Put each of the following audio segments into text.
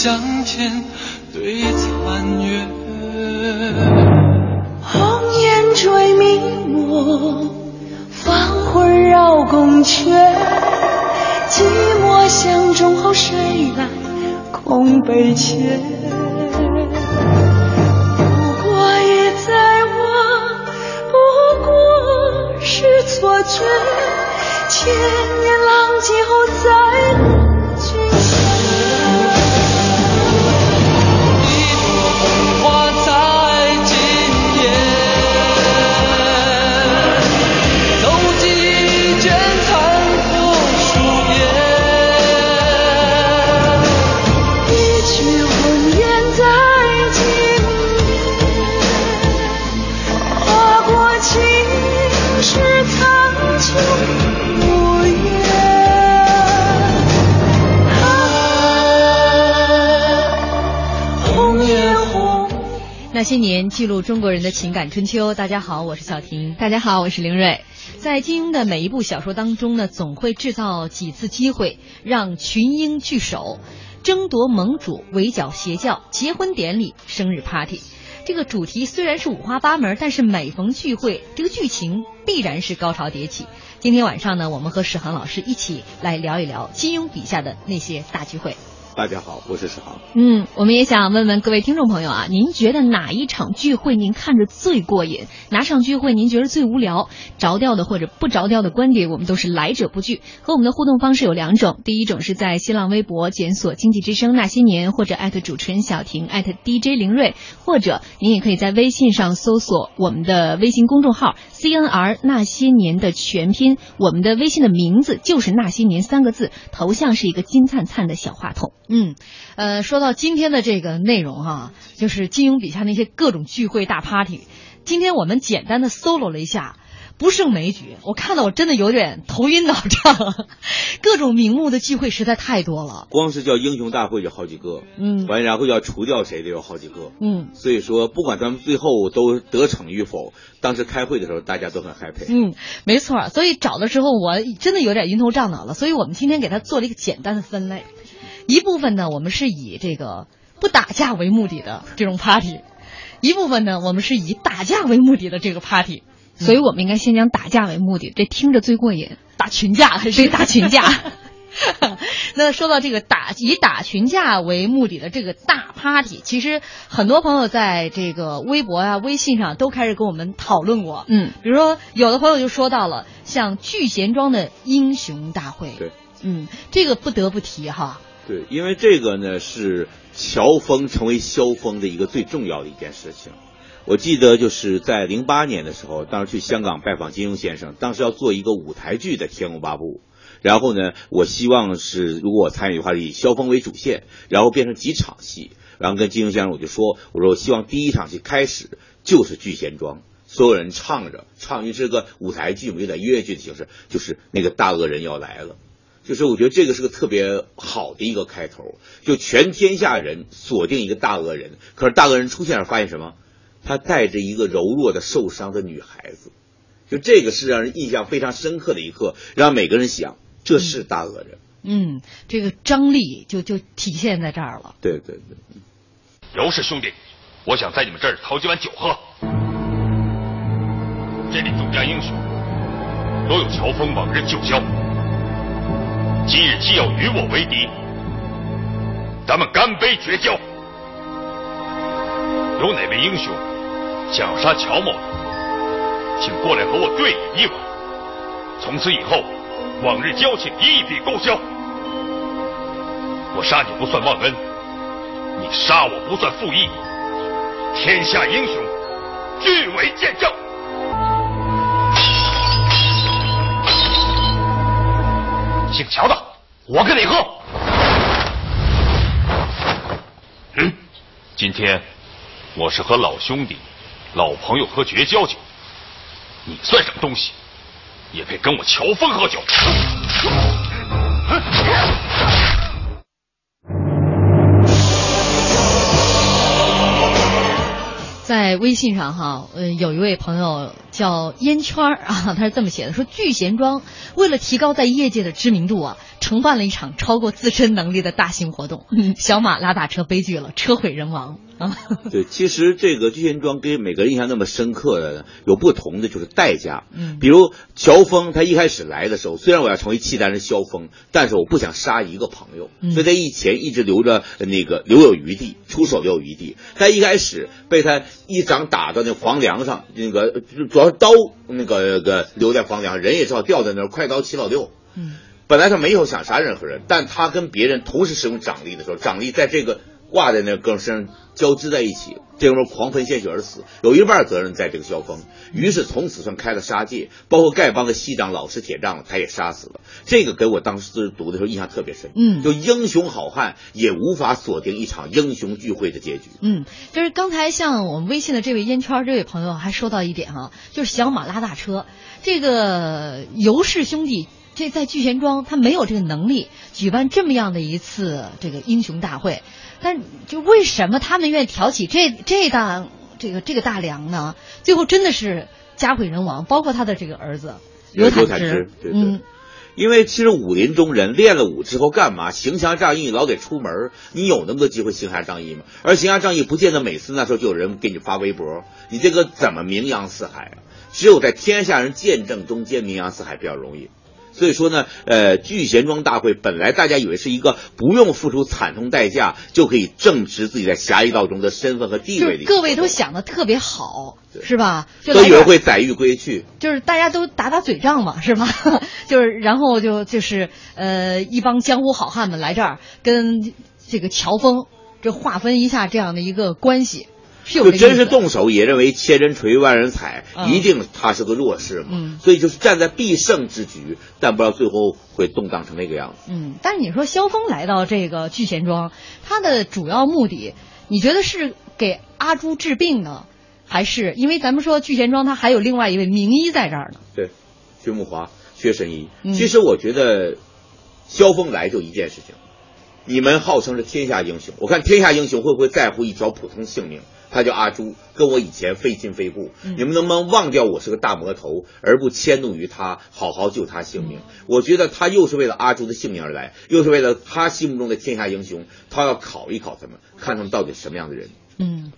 相见对残月。红颜追迷雾，芳魂绕宫阙。寂寞相中后，谁来空悲切？记录中国人的情感春秋。大家好，我是小婷。大家好，我是凌睿。在金庸的每一部小说当中呢，总会制造几次机会，让群英聚首，争夺盟主、围剿邪教、结婚典礼、生日 party。这个主题虽然是五花八门，但是每逢聚会，这个剧情必然是高潮迭起。今天晚上呢，我们和史航老师一起来聊一聊金庸笔下的那些大聚会。大家好，我是史航。嗯，我们也想问问各位听众朋友啊，您觉得哪一场聚会您看着最过瘾？哪场聚会您觉得最无聊？着调的或者不着调的观点，我们都是来者不拒。和我们的互动方式有两种，第一种是在新浪微博检索“经济之声那些年”，或者艾特主持人小婷，艾特 DJ 林睿，或者您也可以在微信上搜索我们的微信公众号 “CNR 那些年”的全拼，我们的微信的名字就是“那些年”三个字，头像是一个金灿灿的小话筒。嗯，呃，说到今天的这个内容哈、就是金庸笔下那些各种聚会大 party。今天我们简单的 solo 了一下，不胜枚举。我看到我真的有点头晕脑胀，各种名目的聚会实在太多了。光是叫英雄大会就好几个，嗯完然后要除掉谁的有好几个，嗯所以说不管咱们最后都得逞与否，当时开会的时候大家都很 happy。嗯，没错。所以找的时候我真的有点晕头胀脑了，所以我们今天给他做了一个简单的分类。一部分呢，我们是以这个不打架为目的的这种 party；一部分呢，我们是以打架为目的的这个 party。所以我们应该先讲打架为目的，这听着最过瘾。打群架还是打群架？那说到这个打以打群架为目的的这个大 party，其实很多朋友在这个微博啊、微信上都开始跟我们讨论过。嗯，比如说有的朋友就说到了像聚贤庄的英雄大会。对，嗯，这个不得不提哈。对，因为这个呢是乔峰成为萧峰的一个最重要的一件事情。我记得就是在零八年的时候，当时去香港拜访金庸先生，当时要做一个舞台剧的《天龙八部》，然后呢，我希望是如果我参与的话，以萧峰为主线，然后变成几场戏，然后跟金庸先生我就说，我说我希望第一场戏开始就是聚贤庄。所有人唱着唱，因为是个舞台剧嘛，有点音乐剧的形式，就是那个大恶人要来了。就是我觉得这个是个特别好的一个开头，就全天下人锁定一个大恶人，可是大恶人出现了，发现什么？他带着一个柔弱的受伤的女孩子，就这个是让人印象非常深刻的一刻，让每个人想，这是大恶人。嗯，这个张力就就体现在这儿了。对对对。尤氏兄弟，我想在你们这儿讨几碗酒喝。这里众家英雄都有乔峰往日旧交，今日既要与我为敌，咱们干杯绝交。有哪位英雄想杀乔某的，请过来和我对饮一碗，从此以后往日交情一笔勾销。我杀你不算忘恩，你杀我不算负义。天下英雄俱为见证。姓乔的，我跟你喝。嗯，今天我是和老兄弟、老朋友喝绝交酒，你算什么东西？也配跟我乔峰喝酒？在微信上哈，呃，有一位朋友叫烟圈儿 啊，他是这么写的：说聚贤庄为了提高在业界的知名度啊，承办了一场超过自身能力的大型活动，小马拉大车悲剧了，车毁人亡啊。对，其实这个聚贤庄给每个人印象那么深刻的有不同的就是代价，嗯比如乔峰他一开始来的时候，虽然我要成为契丹人萧峰，但是我不想杀一个朋友，嗯所以在以前一直留着那个留有余地，出手留有余地。他一开始被他一掌打到那房梁上，那个主要是刀那个那个留在房梁上，人也知道掉在那儿，快刀七老六。嗯本来他没有想杀任何人，但他跟别人同时使用掌力的时候，掌力在这个挂在那哥们身上交织在一起，这哥们狂喷鲜血而死，有一半责任在这个萧峰。于是从此算开了杀戒，包括丐帮的西长老实铁杖，他也杀死了。这个给我当时读的时候印象特别深。嗯就英雄好汉也无法锁定一场英雄聚会的结局。嗯，就是刚才像我们微信的这位烟圈儿这位朋友还说到一点哈、就是小马拉大车，这个尤氏兄弟。这在聚贤庄，他没有这个能力举办这么样的一次这个英雄大会，但就为什么他们愿意挑起这这大这个这个大梁呢？最后真的是家毁人亡，包括他的这个儿子刘坦坦之对对嗯，因为其实武林中人练了武之后干嘛？行侠仗义，老得出门，你有那么多机会行侠仗义吗？而行侠仗义不见得每次那时候就有人给你发微博，你这个怎么名扬四海啊？只有在天下人见证中间名扬四海比较容易。所以说呢，呃，聚贤庄大会本来大家以为是一个不用付出惨痛代价就可以证实自己在侠义道中的身份和地位的各位都想的特别好，是吧？就都以会载誉归去。就是大家都打打嘴仗嘛，是吧？就是然后就就是呃一帮江湖好汉们来这儿跟这个乔峰这划分一下这样的一个关系，就真是动手也认为千人锤万人踩，嗯一定他是个弱势嘛。嗯所以就是站在必胜之局，但不知道最后会动荡成那个样子。嗯，但是你说萧峰来到这个聚贤庄，他的主要目的，你觉得是给阿朱治病呢，还是因为咱们说聚贤庄他还有另外一位名医在这儿呢？对，薛慕华、薛神医。嗯其实我觉得，萧峰来就一件事情，你们号称是天下英雄，我看天下英雄会不会在乎一条普通性命？他叫阿朱，跟我以前非亲非故。嗯你们能不能忘掉我是个大魔头，而不迁怒于他，好好救他性命？我觉得他又是为了阿朱的性命而来，又是为了他心目中的天下英雄，他要考一考他们，看他们到底什么样的人。嗯，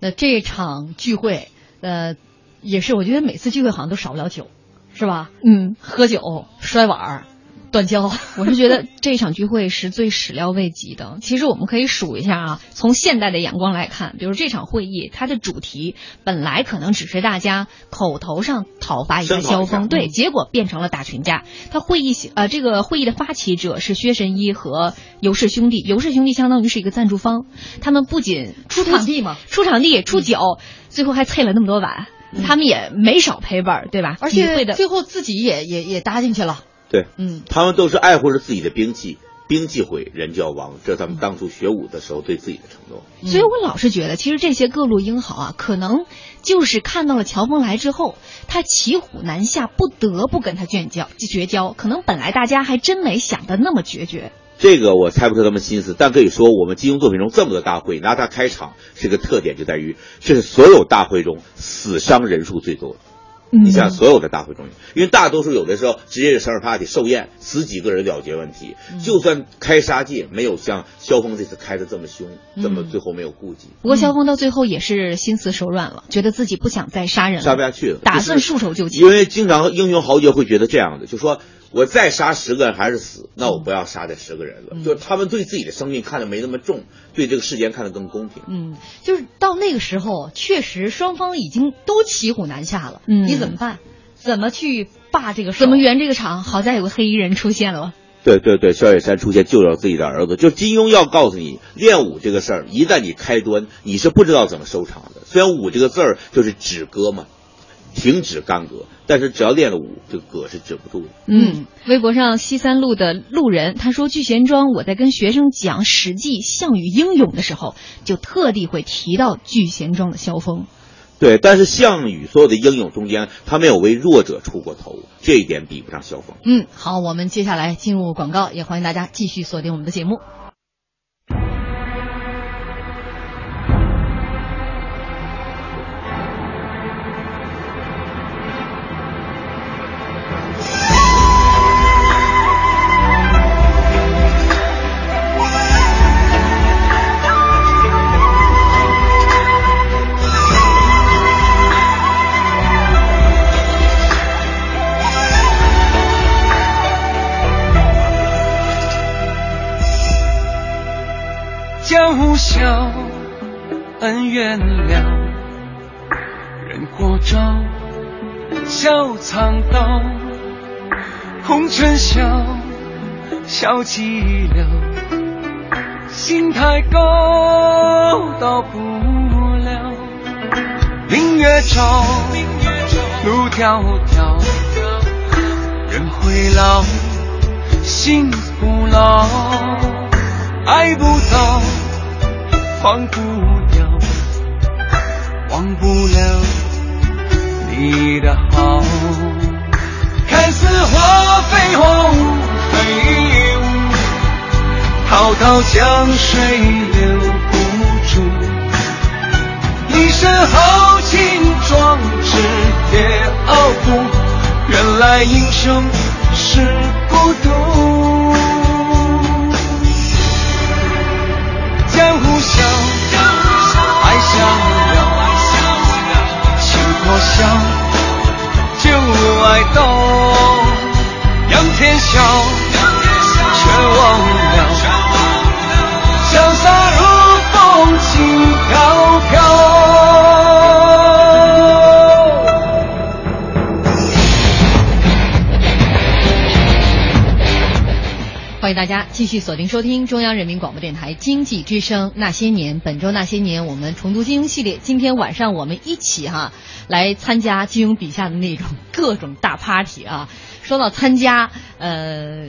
那这场聚会，呃，也是我觉得每次聚会好像都少不了酒，是吧？嗯，喝酒、摔碗儿、断交。我是觉得这场聚会是最始料未及的。其实我们可以数一下啊，从现代的眼光来看，比如这场会议，它的主题本来可能只是大家口头上讨伐一下萧峰，对，嗯结果变成了打群架。他会议呃，这个会议的发起者是薛神医和尤氏兄弟，尤氏兄弟相当于是一个赞助方，他们不仅出场地嘛，出场地出酒，最后还配了那么多碗。他们也没少赔本儿，对吧？而体会的且最后自己也也也搭进去了。对，嗯，他们都是爱护着自己的兵器，兵器毁，人就要亡，这是他们当初学武的时候对自己的承诺。所以我老是觉得，其实这些各路英豪啊，可能就是看到了乔峰来之后，他骑虎难下，不得不跟他绝交，绝交。可能本来大家还真没想的那么决绝。这个我猜不出他们心思，但可以说我们金庸作品中这么多大会，拿它开场这个特点，就在于这是所有大会中死伤人数最多的。你像所有的大会中，因为大多数有的时候直接是生日 party 寿宴，十几个人了结问题。就算开杀戒，没有像萧峰这次开的这么凶，这么最后没有顾忌。不过萧峰到最后也是心慈手软了，觉得自己不想再杀人了，杀不下去了，打算束手就擒。因为经常英雄豪杰会觉得这样的，就说。我再杀十个人还是死，那我不要杀这十个人了。就是他们对自己的生命看得没那么重，对这个世间看得更公平。嗯，就是到那个时候，确实双方已经都骑虎难下了。嗯，你怎么办？怎么去霸这个？怎么圆这个场？好在有个黑衣人出现了。对对对，萧雪山出现救了自己的儿子。就金庸要告诉你，练武这个事儿，一旦你开端，你是不知道怎么收场的。虽然武这个字儿就是止戈嘛。停止干戈，但是只要练了武，这个戈是止不住的。嗯，微博上西三路的路人他说：“聚贤庄，我在跟学生讲《史记》项羽英勇的时候，就特地会提到聚贤庄的萧峰。”对，但是项羽所有的英勇中间，他没有为弱者出过头，这一点比不上萧峰。嗯，好，我们接下来进入广告，也欢迎大家继续锁定我们的节目。笑藏刀，红尘笑，笑寂寥，心太高，到不了。明月照，路迢迢，人会老，心不老，爱不到。忘不掉，忘不了你的好。看似花飞花舞飞舞，滔滔江水留不住。一身豪情壮志也傲骨，原来英雄是孤独。江湖笑，爱笑了，情破晓，爱斗，仰天笑，却忘大家继续锁定收听中央人民广播电台经济之声《那些年》。本周《那些年》，我们重读金庸系列。今天晚上我们一起哈 来参加金庸笔下的那种各种大 party 啊！说到参加，呃，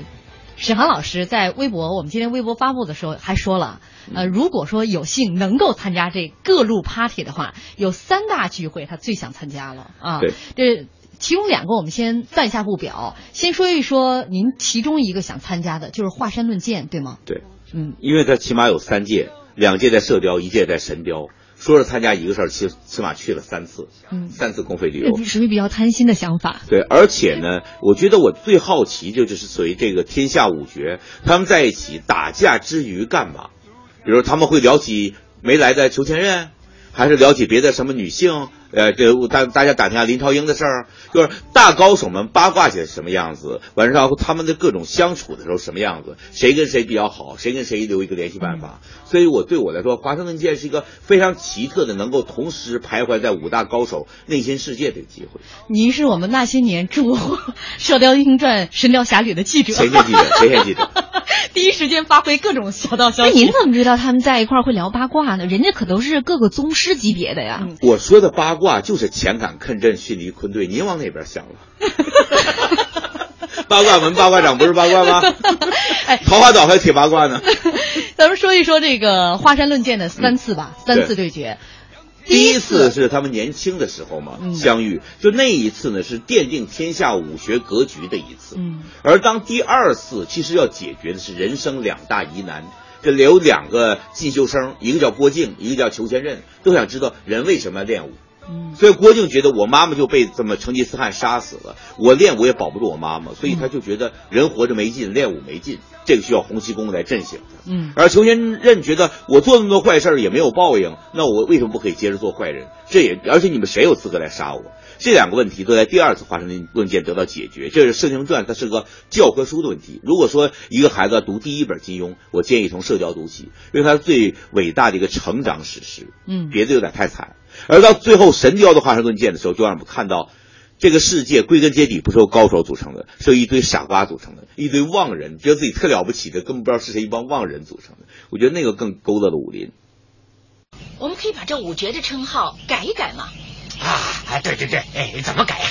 沈航老师在微博，我们今天微博发布的时候还说了，呃，如果说有幸能够参加这各路 party 的话，有三大聚会他最想参加了啊！对，这。其中两个我们先暂下不表，先说一说您其中一个想参加的，就是华山论剑，对吗？对，嗯，因为他起码有三届，两届在射雕，一届在神雕。说是参加一个事儿，起起码去了三次，嗯，三次公费旅游，属于比较贪心的想法。对，而且呢，我觉得我最好奇就就是属于这个天下五绝，他们在一起打架之余干嘛？比如他们会聊起没来的裘千仞，还是聊起别的什么女性？呃，这大大家打听下林超英的事儿，就是大高手们八卦起来什么样子，晚上他们的各种相处的时候什么样子，谁跟谁比较好，谁跟谁留一个联系办法。所以我对我来说，华山论剑是一个非常奇特的，能够同时徘徊在五大高手内心世界的机会。您是我们那些年驻《射雕英雄传》《神雕侠侣》的记者，前线记者，前线记者，第一时间发挥各种小道消息。那您怎么知道他们在一块儿会聊八卦呢？人家可都是各个宗师级别的呀。我说的八卦就是前坎艮震巽离坤兑，您往哪边想了？八卦门八卦掌不是八卦吗？哎，桃花岛还铁八卦呢。咱们说一说这个华山论剑的三次吧，三次对决。第一次是他们年轻的时候嘛、嗯相遇，就那一次呢是奠定天下武学格局的一次。嗯而当第二次其实要解决的是人生两大疑难，这里有两个进修生，一个叫郭靖，一个叫裘千仞，都想知道人为什么要练武。嗯所以郭靖觉得我妈妈就被这么成吉思汗杀死了，我练武也保不住我妈妈，所以他就觉得人活着没劲，练武没劲，这个需要洪七公来震醒他。嗯而裘千仞觉得我做那么多坏事儿也没有报应，那我为什么不可以接着做坏人？这也而且你们谁有资格来杀我？这两个问题都在第二次华山论剑得到解决。这是《射雕传》，它是个教科书的问题。如果说一个孩子读第一本金庸，我建议从《射雕》读起，因为它是最伟大的一个成长史诗。嗯别的有点太惨。而到最后神雕的华盛顿剑的时候，就让我们看到，这个世界归根结底不是由高手组成的，是由一堆傻瓜组成的，一堆妄人，觉得自己特了不起的，根本不知道是谁，一帮妄人组成的。我觉得那个更勾勒了武林。我们可以把这五绝的称号改一改嘛。啊，对对对，哎，怎么改呀、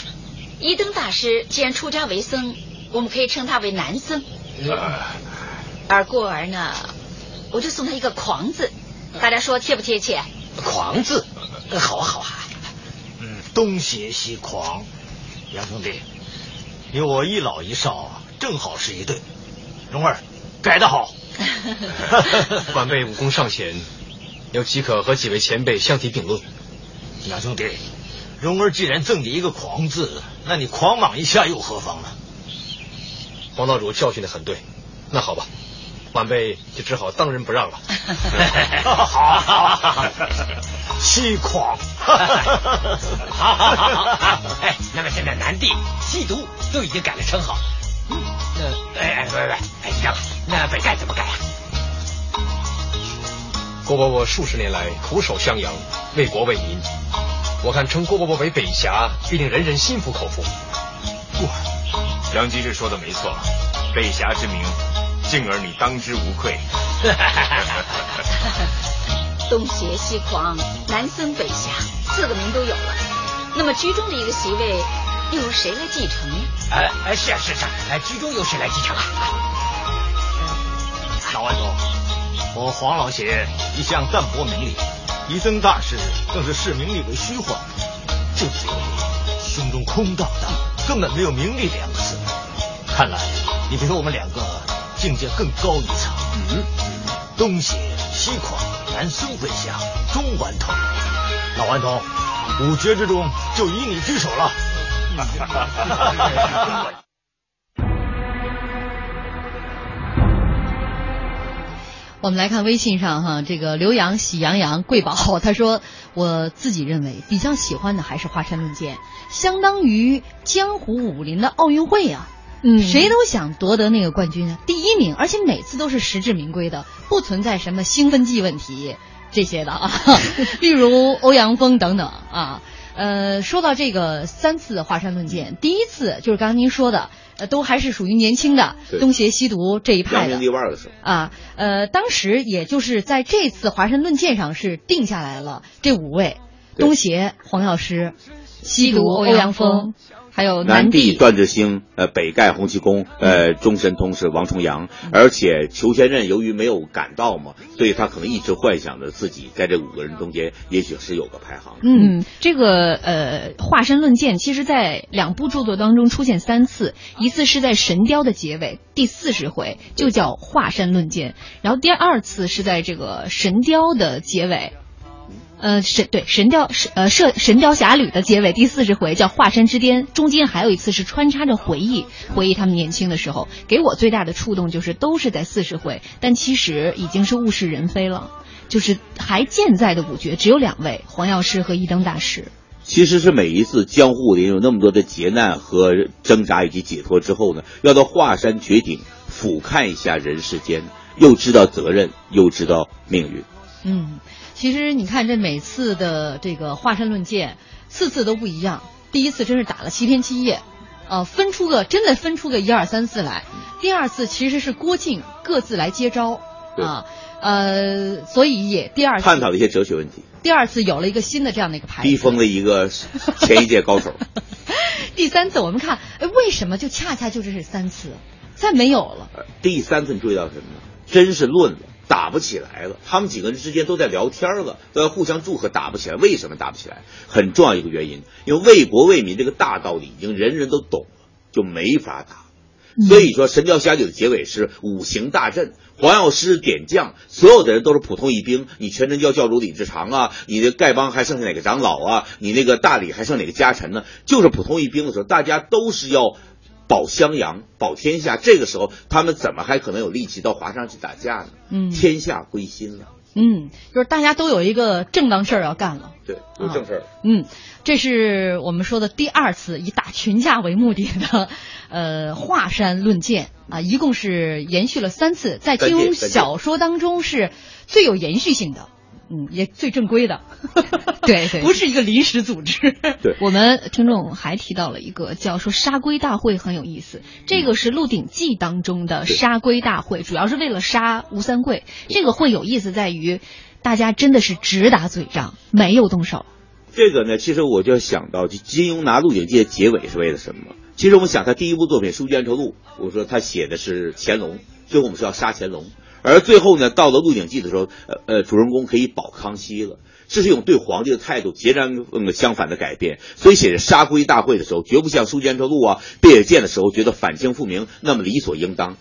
一灯大师既然出家为僧，我们可以称他为男僧。而过儿呢，我就送他一个狂字，大家说贴不贴切？狂字，呃好啊好啊，嗯，东邪西狂，杨兄弟，你我一老一少，正好是一对。蓉儿，改得好。晚辈武功尚浅，又岂可和几位前辈相提并论？杨兄弟，蓉儿既然赠你一个狂字，那你狂莽一下又何妨呢？黄道主教训的很对，那好吧，晚辈就只好当仁不让了。好 好 好，西狂。哎，那么现在南帝、西毒都已经改了称号，那哎哎不不不，哎让那北丐怎么改啊？郭伯伯数十年来苦守襄阳，为国为民，我看称郭伯伯为北侠，必定人人心服口服。杨吉日说的没错，北侠之名，静儿你当之无愧。东邪西狂、南僧北侠四个名都有了，那么居中的一个席位又由谁来继承呢？哎哎是啊是是，哎居中由谁来继承啊？老顽童，我黄老邪一向淡泊名利，一僧大师更是视名利为虚幻，就只有你胸中空荡荡，根本没有名利两个字。看来你比我们两个境界更高一层。嗯，东邪西狂，南孙北侠，中顽童。老顽童，五绝之中就以你居首了。我们来看微信上哈，这个刘洋喜羊羊贵宝 他说，我自己认为比较喜欢的还是华山论剑，相当于江湖武林的奥运会啊。嗯。谁都想夺得那个冠军啊，第一名，而且每次都是实至名归的，不存在什么兴奋剂问题这些的啊，例如欧阳锋等等啊。呃，说到这个三次华山论剑，第一次就是刚刚您说的，呃，都还是属于年轻的对。东邪西毒这一派的。啊，呃，当时也就是在这次华山论剑上是定下来了这五位：东邪黄药师、西毒欧阳锋，还有南帝帝段志兴，呃，北丐洪七公，呃，中神通是王重阳，而且裘千仞由于没有赶到嘛，所以他可能一直幻想着自己在这五个人中间，也许是有个排行。嗯，这个呃，华山论剑，其实在两部著作当中出现三次，一次是在《神雕》的结尾第四十回，就叫华山论剑，然后第二次是在这个《神雕》的结尾。呃，神对神雕呃射神雕侠侣的结尾第四十回叫华山之巅，中间还有一次是穿插着回忆，回忆他们年轻的时候。给我最大的触动就是都是在四十回，但其实已经是物是人非了，就是还健在的五绝只有两位，黄药师和一灯大师。其实是每一次江湖里有那么多的劫难和挣扎以及解脱之后呢，要到华山绝顶俯瞰一下人世间，又知道责任，又知道命运。嗯，其实你看这每次的这个华山论剑，次次都不一样。第一次真是打了七天七夜，呃，分出个真的分出个一二三四来。第二次其实是郭靖各自来接招啊，呃，所以也第二次探讨了一些哲学问题，第二次有了一个新的这样的一个牌子。逼疯了一个 前一届高手。第三次我们看，哎，为什么就恰恰就这是三次，再没有了？第三次你注意到什么呢？真是论了，打不起来了，他们几个人之间都在聊天了，都在互相祝贺，打不起来。为什么打不起来？很重要一个原因，因为为国为民这个大道理已经人人都懂了，就没法打。所以说，《神雕侠侣》的结尾是五行大阵，黄药师点将，所有的人都是普通一兵。你全真教教主李志长啊，你的丐帮还剩下哪个长老啊？你那个大理还剩哪个家臣呢？就是普通一兵的时候，大家都是要保襄阳、保天下。这个时候，他们怎么还可能有力气到华山去打架呢？嗯天下归心了。嗯，就是大家都有一个正当事儿要干了。对，有正事儿。嗯，这是我们说的第二次以打群架为目的的，呃，华山论剑啊，一共是延续了三次，在金庸小说当中是最有延续性的，嗯，也最正规的，对对不是一个临时组织。对，我们听众还提到了一个叫说杀龟大会很有意思，这个是《鹿鼎记》当中的杀龟大会，主要是为了杀吴三桂。这个会有意思在于，大家真的是直打嘴仗，没有动手。这个呢，其实我就想到，就金庸拿《鹿鼎记》的结尾是为了什么？其实我们想，他第一部作品《书剑恩仇录》，我说他写的是乾隆，最后我们是要杀乾隆，而最后呢，到了《鹿鼎记》的时候，呃呃，主人公可以保康熙了。这是一种对皇帝的态度截然嗯相反的改变，所以写着杀龟大会的时候，绝不像《书剑恩仇录》啊、《碧血剑》的时候觉得反清复明那么理所应当。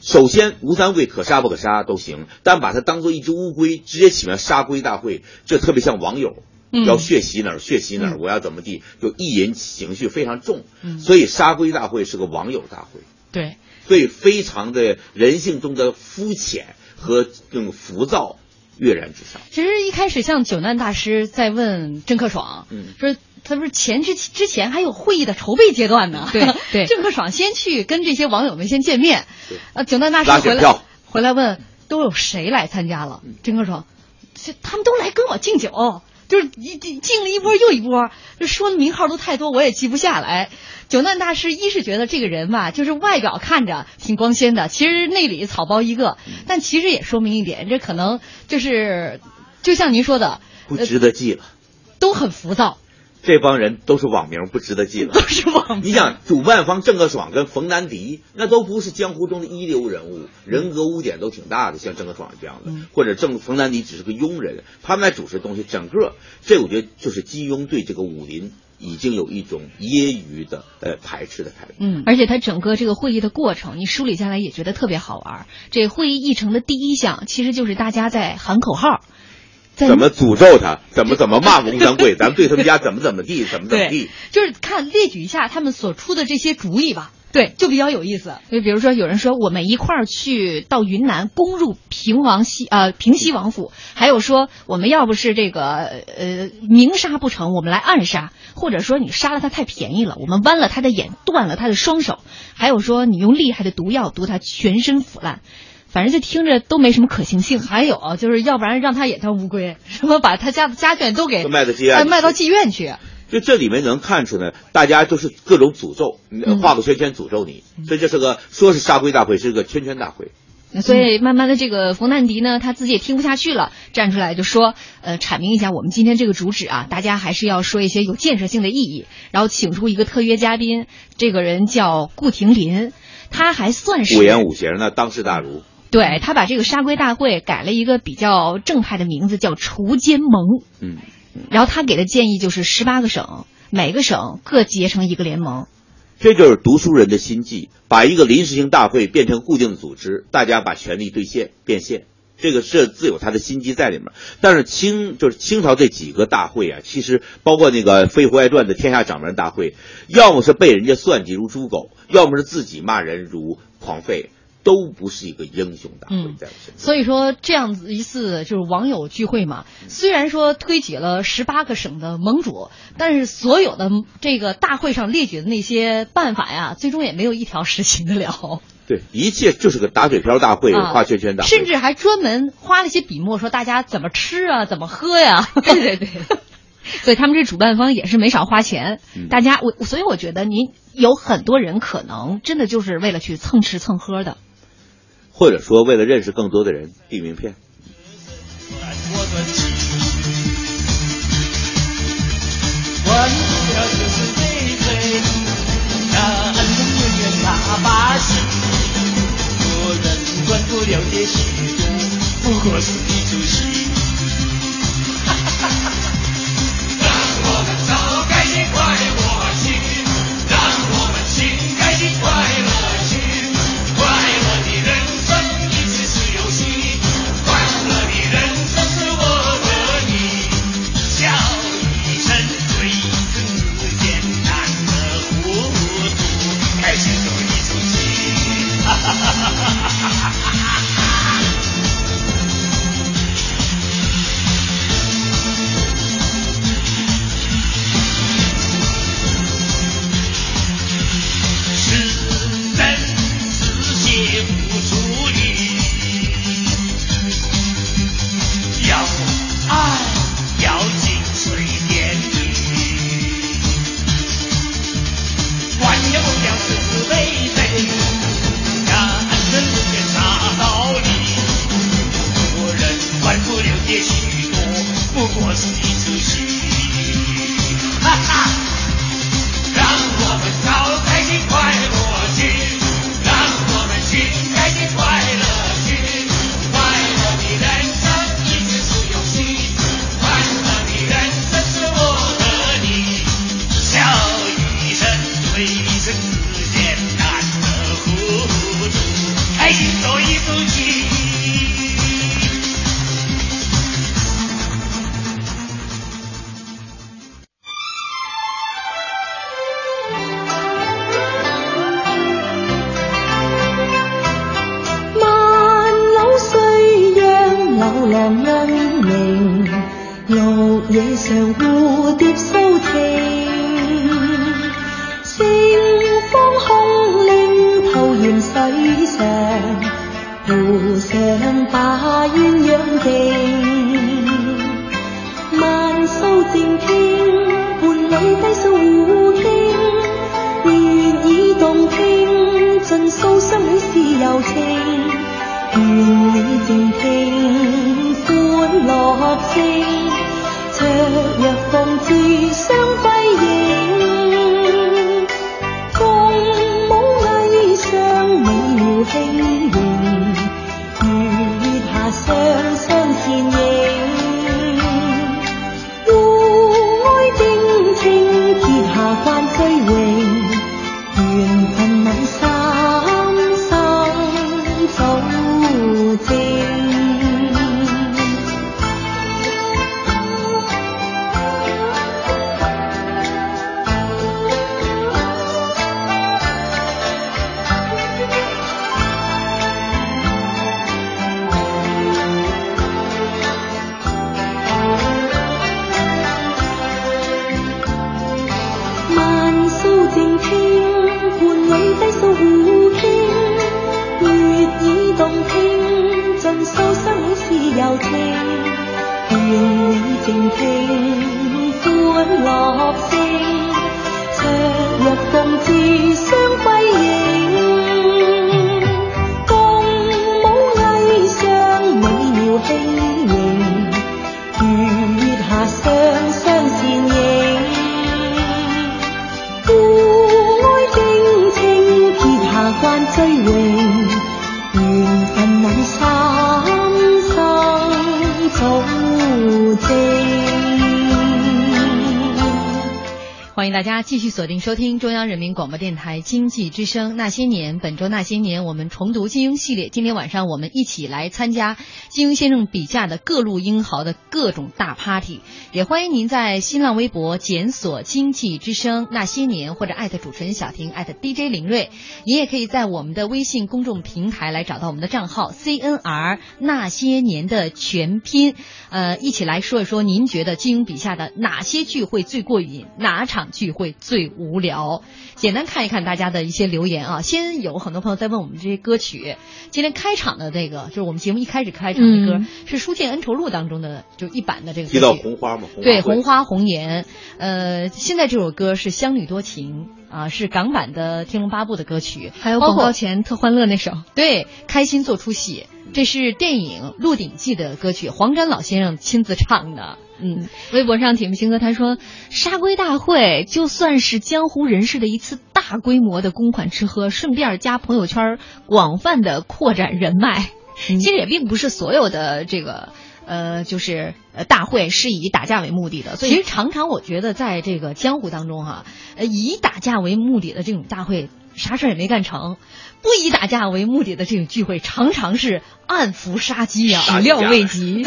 首先，吴三桂可杀不可杀都行，但把它当做一只乌龟，直接起名杀龟大会，这特别像网友。嗯要血洗哪儿血洗哪儿，我要怎么地，就意淫情绪非常重，嗯所以杀龟大会是个网友大会，对，所以非常的人性中的肤浅和这种浮躁跃然纸上。其实一开始像九难大师在问郑克爽，嗯，说他不是前之之前还有会议的筹备阶段呢，对对。郑克爽先去跟这些网友们先见面，呃，九难大师回来回来问都有谁来参加了，郑克爽，这他们都来跟我敬酒。就是一进进了一波又一波，就说的名号都太多，我也记不下来。九难大师一是觉得这个人吧，就是外表看着挺光鲜的，其实内里草包一个。但其实也说明一点，这可能就是，就像您说的，不值得记了，都很浮躁。这帮人都是网名，不值得记了。都是网名。你想，主办方郑克爽跟冯南迪，那都不是江湖中的一流人物，人格污点都挺大的，像郑克爽这样的，嗯或者郑冯南迪只是个庸人，他们来主持东西，整个这我觉得就是金庸对这个武林已经有一种揶揄的呃排斥的态度。嗯，而且他整个这个会议的过程，你梳理下来也觉得特别好玩。这会议议程的第一项，其实就是大家在喊口号。怎么诅咒他？怎么怎么骂吴三桂？咱们对他们家怎么怎么地？怎么怎么地？就是看列举一下他们所出的这些主意吧。对，就比较有意思。就比如说，有人说我们一块儿去到云南攻入平王西呃平西王府，还有说我们要不是这个呃明杀不成，我们来暗杀，或者说你杀了他太便宜了，我们剜了他的眼，断了他的双手，还有说你用厉害的毒药毒他全身腐烂。反正就听着都没什么可行性。还有啊就是要不然让他也当乌龟，什么把他家的家眷都给都卖到妓院卖到妓院去。就这里面能看出呢，大家都是各种诅咒，嗯画个圈圈诅咒你，所以这是个说是杀龟大会，是个圈圈大会。所以慢慢的，这个冯南迪呢，他自己也听不下去了，站出来就说，呃，阐明一下我们今天这个主旨啊，大家还是要说一些有建设性的意义，然后请出一个特约嘉宾，这个人叫顾廷林，他还算是五言五行呢，当世大儒。对他把这个杀龟大会改了一个比较正派的名字，叫除奸盟。嗯，然后他给的建议就是十八个省，每个省各结成一个联盟。这就是读书人的心计，把一个临时性大会变成固定的组织，大家把权力兑现变现，这个是自有他的心机在里面。但是清就是清朝这几个大会啊，其实包括那个《飞狐外传》的天下掌门大会，要么是被人家算计如猪狗，要么是自己骂人如狂吠，都不是一个英雄大会嗯在我身上。所以说，这样子一次就是网友聚会嘛，虽然说推举了十八个省的盟主，但是所有的这个大会上列举的那些办法呀，最终也没有一条实行得了。对，一切就是个打水漂大会，啊画圈圈大会。甚至还专门花了一些笔墨说大家怎么吃啊，怎么喝呀。对对对。所以他们这主办方也是没少花钱，嗯大家我所以我觉得您有很多人可能真的就是为了去蹭吃蹭喝的。或者说为了认识更多的人递名片。关注了就是对对，那恩恩怨怨大把戏，相侣是柔情。愿你静听，欢乐声，灼若凤至相辉欢迎大家继续锁定收听中央人民广播电台经济之声《那些年》，本周《那些年》我们重读金庸系列。今天晚上我们一起来参加金庸先生笔下的各路英豪的各种大 party。也欢迎您在新浪微博检索“经济之声那些年”或者艾特主持人小婷艾特 DJ 林睿。您也可以在我们的微信公众平台来找到我们的账号 CNR 那些年的全拼。呃，一起来说一说您觉得金庸笔下的哪些聚会最过瘾，哪场聚会最无聊？简单看一看大家的一些留言啊。先有很多朋友在问我们这些歌曲，今天开场的那个就是我们节目一开始开场的歌，嗯是《书剑恩仇录》当中的就一版的这个。提到红花嘛，红花对，红花红颜。呃，现在这首歌是《乡女多情》啊，是港版的《天龙八部》的歌曲，还有包告前特欢乐那首。对，开心做出戏，这是电影《鹿鼎记》的歌曲，黄沾老先生亲自唱的。嗯，微博上铁木星哥他说，杀龟大会就算是江湖人士的一次大规模的公款吃喝，顺便加朋友圈广泛的扩展人脉。其实也并不是所有的这个呃，就是呃大会是以打架为目的的，所以其实常常我觉得在这个江湖当中哈、呃，以打架为目的的这种大会，啥事儿也没干成；不以打架为目的的这种聚会，常常是暗伏杀机啊，始料未及。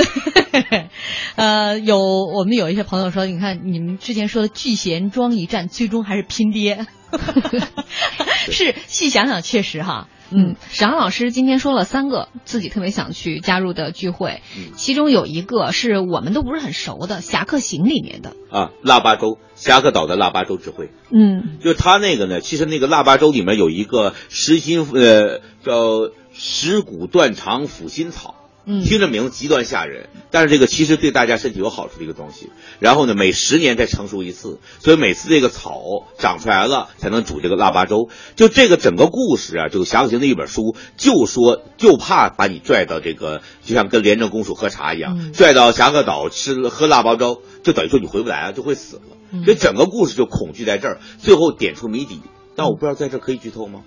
呃，有我们有一些朋友说，你看你们之前说的聚贤庄一战，最终还是拼爹。是，细想想确实哈。嗯，沈阳老师今天说了三个自己特别想去加入的聚会，其中有一个是我们都不是很熟的《侠客行》里面的。啊，腊八粥，侠客岛的腊八粥智慧。嗯，就他那个呢，其实那个腊八粥里面有一个实心呃叫石骨断肠腐心草。嗯听着名字极端吓人，但是这个其实对大家身体有好处的一个东西。然后呢，每十年再成熟一次，所以每次这个草长出来了，才能煮这个腊八粥。就这个整个故事啊，这个《侠客行》的一本书，就说就怕把你拽到这个，就像跟廉政公署喝茶一样，嗯拽到侠客岛吃喝腊八粥，就等于说你回不来了，就会死了。嗯所以整个故事就恐惧在这儿，最后点出谜底。但我不知道在这可以剧透吗？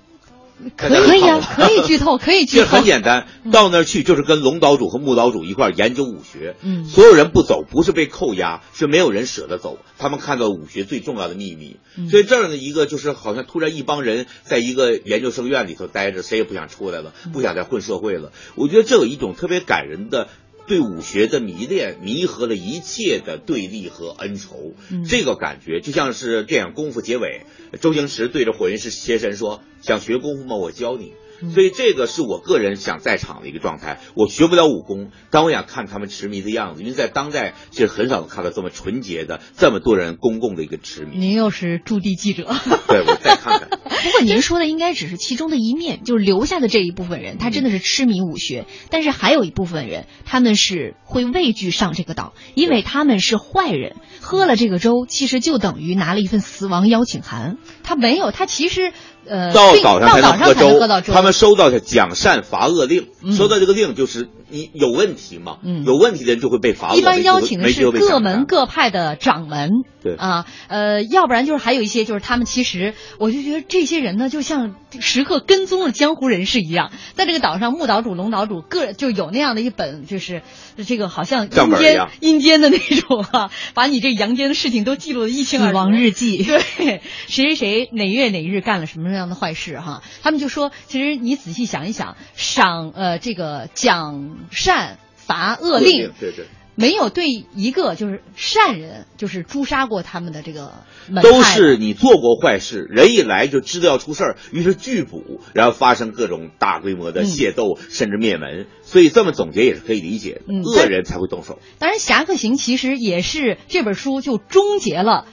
可以啊，可以剧透，可以剧这透。很简单，到那儿去就是跟龙岛主和木岛主一块儿研究武学。嗯所有人不走，不是被扣押，是没有人舍得走。他们看到武学最重要的秘密。嗯所以这儿呢，一个就是好像突然一帮人在一个研究生院里头待着，谁也不想出来了，嗯不想再混社会了。我觉得这有一种特别感人的。对武学的迷恋，弥合了一切的对立和恩仇。嗯这个感觉就像是电影《功夫》结尾，周星驰对着火云邪神说：“想学功夫吗？我教你。”所以这个是我个人想在场的一个状态。我学不了武功，但我想看他们痴迷的样子，因为在当代其实很少能看到这么纯洁的、这么多人公共的一个痴迷。您又是驻地记者，对我再看看。不过您说的应该只是其中的一面，就是留下的这一部分人，他真的是痴迷武学。但是还有一部分人，他们是会畏惧上这个岛，因为他们是坏人，喝了这个粥，其实就等于拿了一份死亡邀请函。他没有，他其实呃到早上才能喝粥，喝到粥。他们收到的奖善罚恶令，收到这个令就是你有问题嘛，有问题的人就会被罚。一般邀请的是各门各派的掌门，对啊，呃，要不然就是还有一些就是他们其实，我就觉得这些人呢，就像时刻跟踪的江湖人士一样，在这个岛上，木岛主、龙岛主个就有那样的一本，就是这个好像阴间阴间的那种啊，把你这阳间的事情都记录的一清二楚。死亡日记，对，谁谁谁哪月哪日干了什么样的坏事哈？他们就说，其实你仔细想一想，赏呃这个奖善罚恶令，对对。没有对一个就是善人，就是诛杀过他们的这个门都是你做过坏事，人一来就知道要出事儿，于是拒捕，然后发生各种大规模的械斗，嗯、甚至灭门。所以这么总结也是可以理解恶人才会动手。当然，《侠客行》其实也是这本书就终结了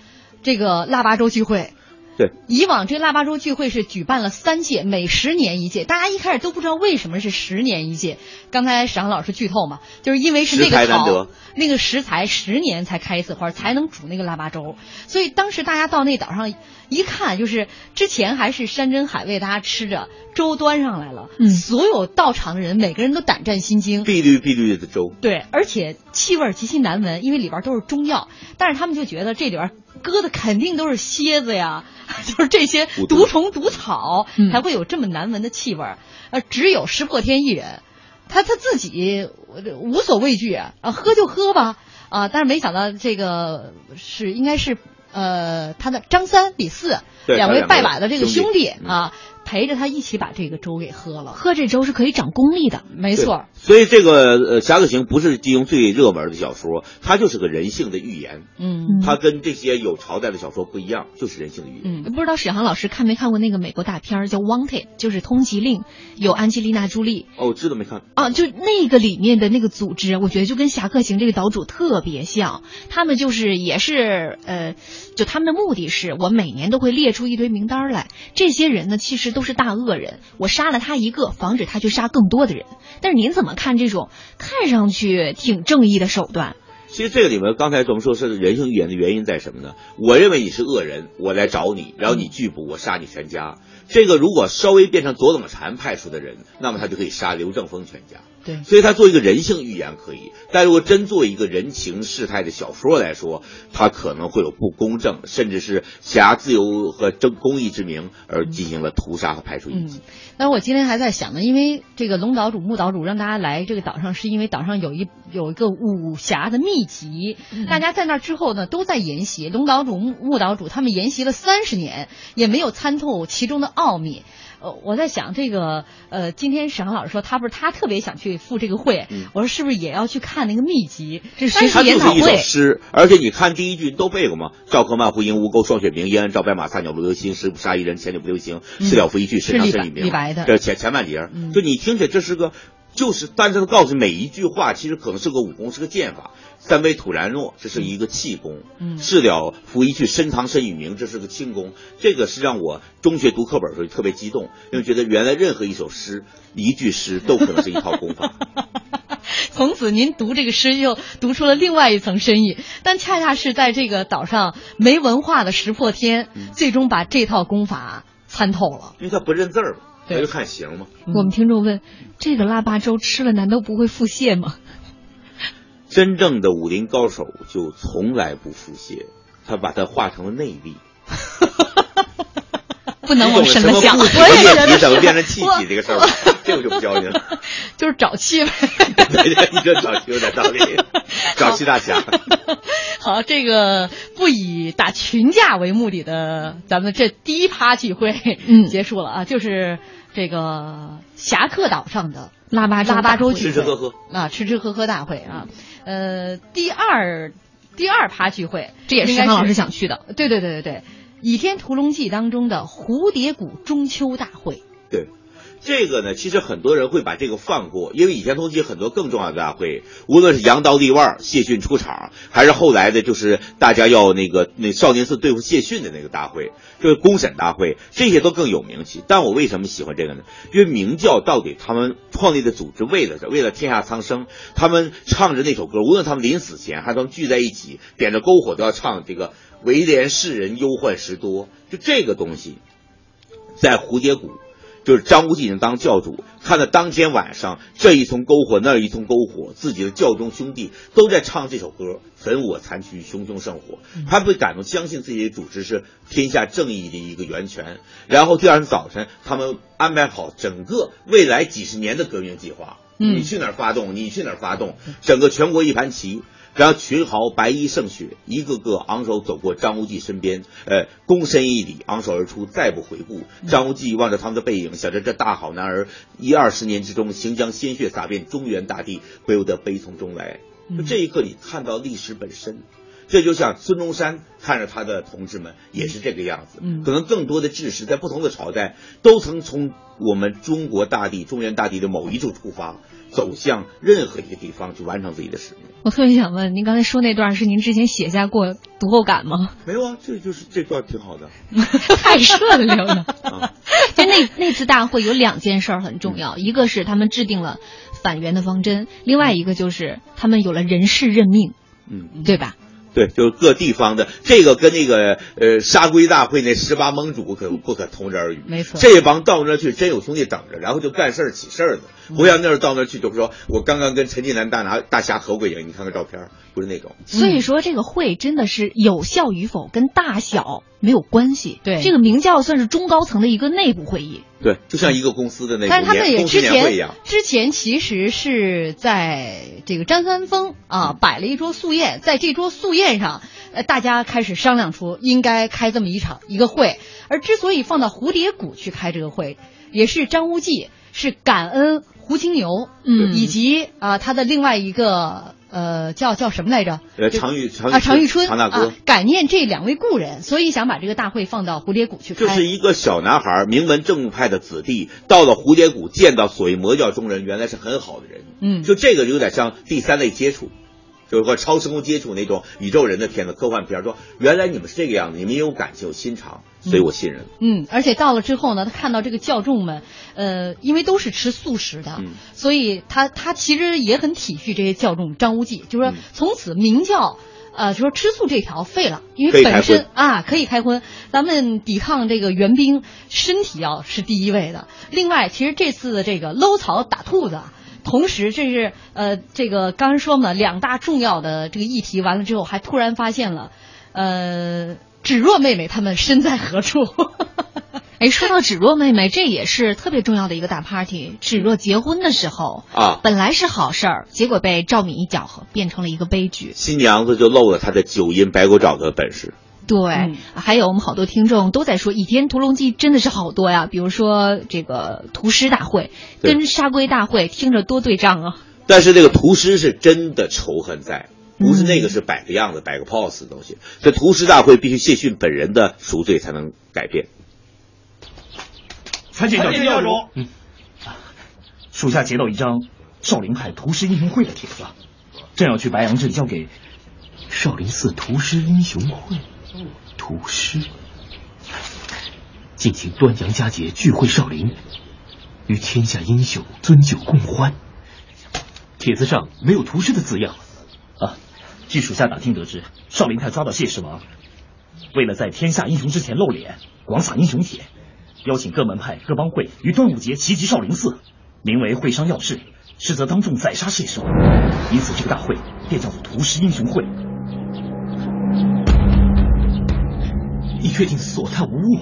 这个腊八粥聚会。对，以往这个腊八粥聚会是举办了三届，每十年一届。大家一开始都不知道为什么是十年一届。刚才史航老师剧透嘛，就是因为是那个草，那个食材十年才开一次花，才能煮那个腊八粥。所以当时大家到那岛上一看，就是之前还是山珍海味，大家吃着粥端上来了，嗯，所有到场的人每个人都胆战心惊，碧绿碧绿的粥，对，而且气味极其难闻，因为里边都是中药，但是他们就觉得这里边搁的肯定都是蝎子呀。就是这些毒。虫毒草才会有这么难闻的气味，呃，只有石破天一人，他他自己无所畏惧啊，喝就喝吧啊！但是没想到这个是应该是呃他的张三李四两位拜把子这个兄弟啊。陪着他一起把这个粥给喝了，喝这粥是可以长功力的，没错。所以这个呃《侠客行》不是金庸最热门的小说，它就是个人性的寓言。嗯，它跟这些有朝代的小说不一样，就是人性的寓言。嗯，不知道史航老师看没看过那个美国大片叫《Wanted》，就是通缉令，有安吉丽娜·朱莉。哦，我知道没看啊，就那个里面的那个组织，我觉得就跟《侠客行》这个岛主特别像。他们就是也是呃，就他们的目的是我每年都会列出一堆名单来，这些人呢其实都是大恶人。我杀了他一个，防止他去杀更多的人。但是您怎么看这种看上去挺正义的手段？其实这个里面，刚才我们说是人性语言的原因在什么呢？我认为你是恶人，我来找你，然后你拒捕，我杀你全家。这个如果稍微变成左冷禅派出的人，那么他就可以杀刘正风全家。对，所以他做一个人性寓言可以，但如果真做一个人情世态的小说来说，他可能会有不公正，甚至是挟自由和争公益之名而进行了屠杀和排除异己。嗯，但是我今天还在想呢，因为这个龙岛主、木岛主让大家来这个岛上，是因为岛上有一有一个武侠的秘籍，嗯、大家在那之后呢都在研习。龙岛主、木岛主他们研习了三十年，也没有参透其中的奥秘。呃，我在想这个，呃，今天沈航老师说他不是他特别想去赴这个会，嗯、我说是不是也要去看那个秘籍？这是学习研讨会。诗，而且你看第一句都背过吗？赵客漫胡缨吴钩霜雪鸣，燕安照白马撒鸟不留心，十不杀一人，千里不留行，四了拂一去，身长身已名。李白的。这前前半截，嗯、就你听起来这是个。就是单纯的告诉每一句话，其实可能是个武功，是个剑法。三杯吐然诺，这是一个气功；嗯，事了拂衣去，深藏身与名，这是个轻功。这个是让我中学读课本的时候特别激动，因为觉得原来任何一首诗、一句诗都可能是一套功法。从此您读这个诗又读出了另外一层深意，但恰恰是在这个岛上没文化的石破天，嗯、最终把这套功法参透了。因为他不认字儿嘛。他就看行嘛。我们听众问：这个腊八粥吃了难道不会腹泻吗？真正的武林高手就从来不腹泻，他把它化成了内力。不能往深了想，我也觉得怎么变成气体这个事儿，这个就不教你了。就是找气呗。你这找气有点道理，找气大侠。好，这个不以打群架为目的的，咱们这第一趴聚会嗯结束了啊，就是这个侠客岛上的腊八腊八粥聚会，吃吃喝喝啊，吃吃喝喝大会啊。呃，第二第二趴聚会，这也是康老师想去的。对对对对对，《倚天屠龙记》当中的蝴蝶谷中秋大会。对。这个呢，其实很多人会把这个放过，因为以前通缉很多更重要的大会，无论是扬刀立腕、谢逊出场，还是后来的就是大家要那个那少林寺对付谢逊的那个大会，这个公审大会，这些都更有名气。但我为什么喜欢这个呢？因为明教到底他们创立的组织为了？为了天下苍生，他们唱着那首歌，无论他们临死前还是他们聚在一起点着篝火都要唱这个“唯怜世人忧患时多”，就这个东西，在蝴蝶谷。就是张无忌已经当教主，看到当天晚上这一丛篝火，那一丛篝火，自己的教中兄弟都在唱这首歌，焚我残躯，熊熊圣火。他被感动，相信自己的组织是天下正义的一个源泉。然后第二天早晨，他们安排好整个未来几十年的革命计划，你去哪儿发动，你去哪儿发动，整个全国一盘棋。然后群豪白衣胜雪，一个个昂首走过张无忌身边，呃，躬身一礼，昂首而出，再不回顾。张无忌望着他们的背影，想着这大好男儿一二十年之中，行将鲜血洒遍中原大地，不由得悲从中来。就这一刻，你看到历史本身。这就像孙中山看着他的同志们也是这个样子，嗯可能更多的志士在不同的朝代都曾从我们中国大地、中原大地的某一处出发，走向任何一个地方去完成自己的使命。我特别想问，您刚才说那段是您之前写下过读后感吗？没有啊，这就是这段挺好的。太顺溜了。啊就那那次大会有两件事儿很重要，一个是他们制定了反袁的方针，另外一个就是他们有了人事任命，嗯，对吧？对，就是各地方的这个跟那个呃沙龟大会那十八盟主可不可同日而语。没错这帮到那儿去真有兄弟等着，然后就干事儿起事儿的，不像那儿到那儿去就说我刚刚跟陈近南大拿大侠合过影，你看看照片，不是那种。所以说这个会真的是有效与否跟大小没有关系。对这个明教算是中高层的一个内部会议。对，就像一个公司的那个但是他们也个公司之前年会一样。之前其实是在这个张三丰啊摆了一桌素宴，在这桌素宴上，呃，大家开始商量出应该开这么一场一个会。而之所以放到蝴蝶谷去开这个会，也是张无忌是感恩胡青牛，嗯以及啊、他的另外一个呃叫叫什么来着？呃，常玉常啊，常遇春常大哥啊，感念这两位故人，所以想把这个大会放到蝴蝶谷去开。就是一个小男孩，名门正派的子弟，到了蝴蝶谷见到所谓魔教中人，原来是很好的人。嗯就这个有点像第三类接触，就是说超时空接触那种宇宙人的片子、科幻片，说原来你们是这个样子，你们也有感情、有心肠，所以我信任。嗯，而且到了之后呢，他看到这个教众们，呃，因为都是吃素食的，嗯所以他他其实也很体恤这些教众。张无忌就说，嗯从此明教。呃，就说吃素这条废了，因为本身啊可以开荤，咱们抵抗这个援兵，身体要是第一位的。另外，其实这次的这个搂草打兔子啊，同时这是呃这个刚才说嘛，两大重要的这个议题完了之后，还突然发现了，呃，芷若妹妹他们身在何处？哎，说到芷若妹妹，这也是特别重要的一个大 party。芷若结婚的时候啊本来是好事儿，结果被赵敏一搅和，变成了一个悲剧。新娘子就露了她的九阴白骨爪的本事。对，嗯还有我们好多听众都在说《倚天屠龙记》真的是好多呀，比如说这个屠师大会跟杀龟大会，听着多对仗啊。但是这个屠师是真的仇恨在，不是那个是摆个样子、摆个 pose 的东西。这屠师大会必须谢逊本人的赎罪才能改变。参见教参见教主嗯，属下截到一张少林派屠师英雄会的帖子，正要去白杨镇交给少林寺屠师英雄会。屠师进行端阳佳节聚会少林，与天下英雄尊酒共欢。帖子上没有屠师的字样啊。据属下打听得知，少林派抓到谢世王，为了在天下英雄之前露脸，广撒英雄帖，邀请各门派、各帮会于端午节齐集少林寺，名为会商要事，实则当众宰杀谢世王。因此，这个大会便叫做屠师英雄会。已确定所探无误。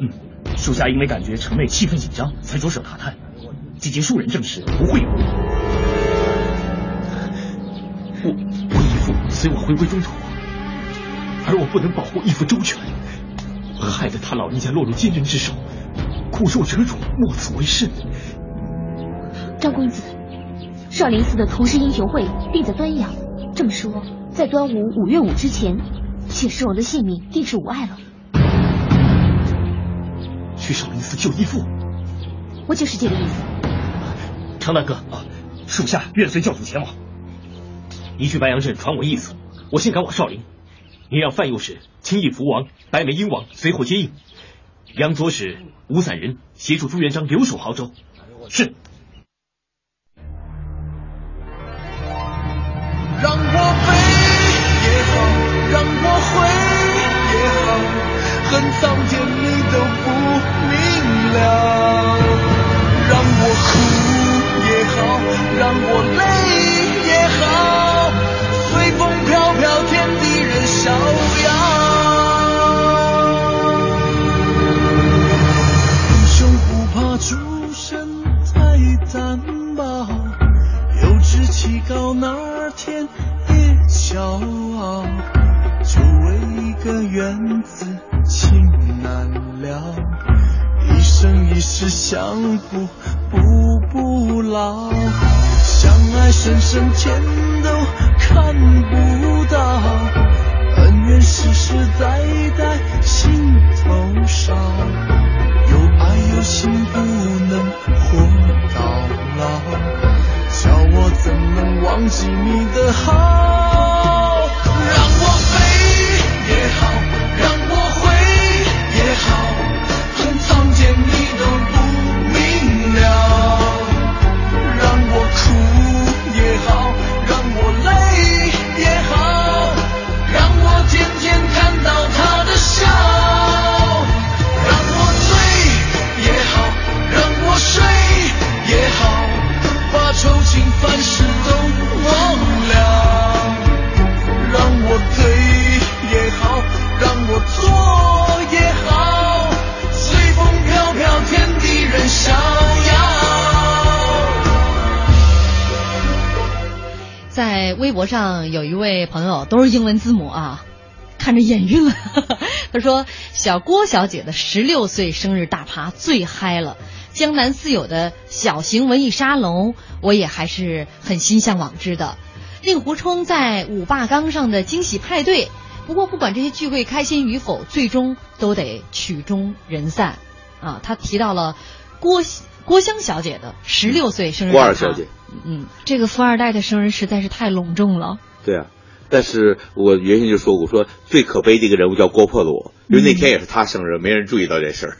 嗯，属下因为感觉城内气氛紧张，才着手打探。几经数人证实，不会有误。我我义父随我回归中土，而我不能保护义父周全，害得他老人家落入奸人之手，苦受折辱，莫此为甚。张公子，少林寺的屠师英雄会定在端阳，这么说，在端午五月五之前，谢师王的性命定是无碍了。去少林寺救义父，我就是这个意思。常大哥啊，属下愿随教主前往。你去白杨镇传我意思，我先赶往少林。你让范右使、青翼福王、白眉鹰王随后接应，杨左使、吴散人协助朱元璋留守濠州。是。让我飞也好，让我回也好，恨苍天在微博上有一位朋友都是英文字母啊，看着眼晕了。他说：“小郭小姐的十六岁生日大趴最嗨了，江南四友的小型文艺沙龙，我也还是很心向往之的。令狐冲在五霸岗上的惊喜派对，不过不管这些聚会开心与否，最终都得曲终人散。啊，他提到了郭郭襄小姐的十六岁生日。郭二小姐，嗯，这个富二代的生日实在是太隆重了。对啊，但是我原先就说过，我说最可悲的一个人物叫郭破罗，因为那天也是他生日，没人注意到这事儿。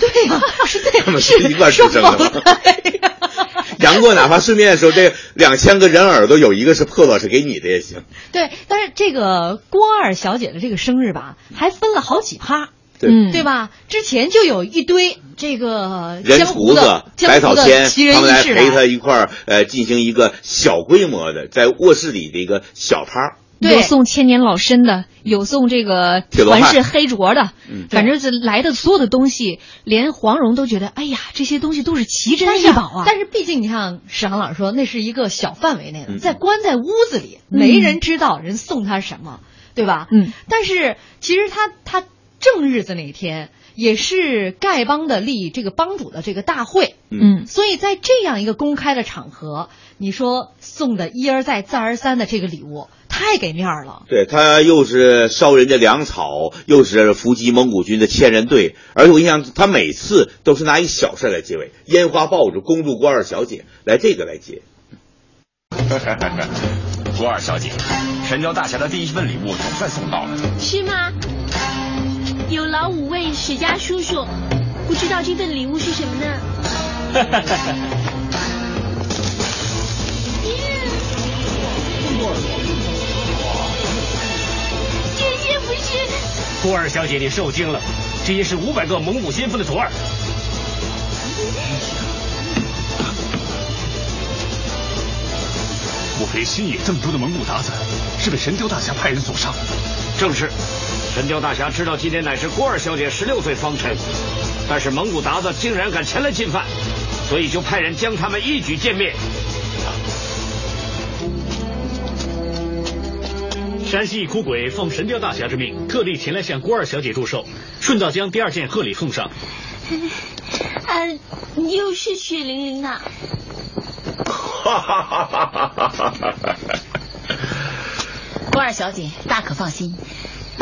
对呀、是对，他们是一块儿出生的？杨过哪怕顺便的时候，这两千个人耳朵有一个是破落，是给你的也行。对，但是这个郭二小姐的这个生日吧，还分了好几趴。对嗯，对吧？之前就有一堆这个人江湖子的、江湖的百草千，奇人他们来异事陪他一块儿呃进行一个小规模的在卧室里的一个小趴。有送千年老参的，有送这个传世黑镯的，嗯反正是来的所有的东西，连黄蓉都觉得，哎呀，这些东西都是奇珍异宝啊。但是毕竟你像史航老师说，那是一个小范围内的，嗯在关在屋子里，嗯没人知道人送他什么，对吧？嗯。但是其实他他正日子那天，也是丐帮的立这个帮主的这个大会，嗯所以在这样一个公开的场合，你说送的一而再再而三的这个礼物，太给面儿了。对他又是烧人家粮草，又是伏击蒙古军的千人队，而且我印象他每次都是拿一小事来结尾，烟花爆竹，恭祝郭二小姐，来这个来结。郭二小姐，神雕大侠的第一份礼物总算送到了。是吗？有劳五位史家叔叔，不知道这份礼物是什么呢？这些不是郭二小姐，你受惊了，这些是五百个蒙古先锋的镯儿。莫非新野这么多的蒙古鞑子是被神雕大侠派人所杀？正是，神雕大侠知道今天乃是郭二小姐十六岁方辰，但是蒙古鞑子竟然敢前来进犯，所以就派人将他们一举歼灭。山西一哭鬼奉神雕大侠之命，特地前来向郭二小姐祝寿，顺道将第二件贺礼奉上。啊，又是血淋淋的。郭二小姐大可放心，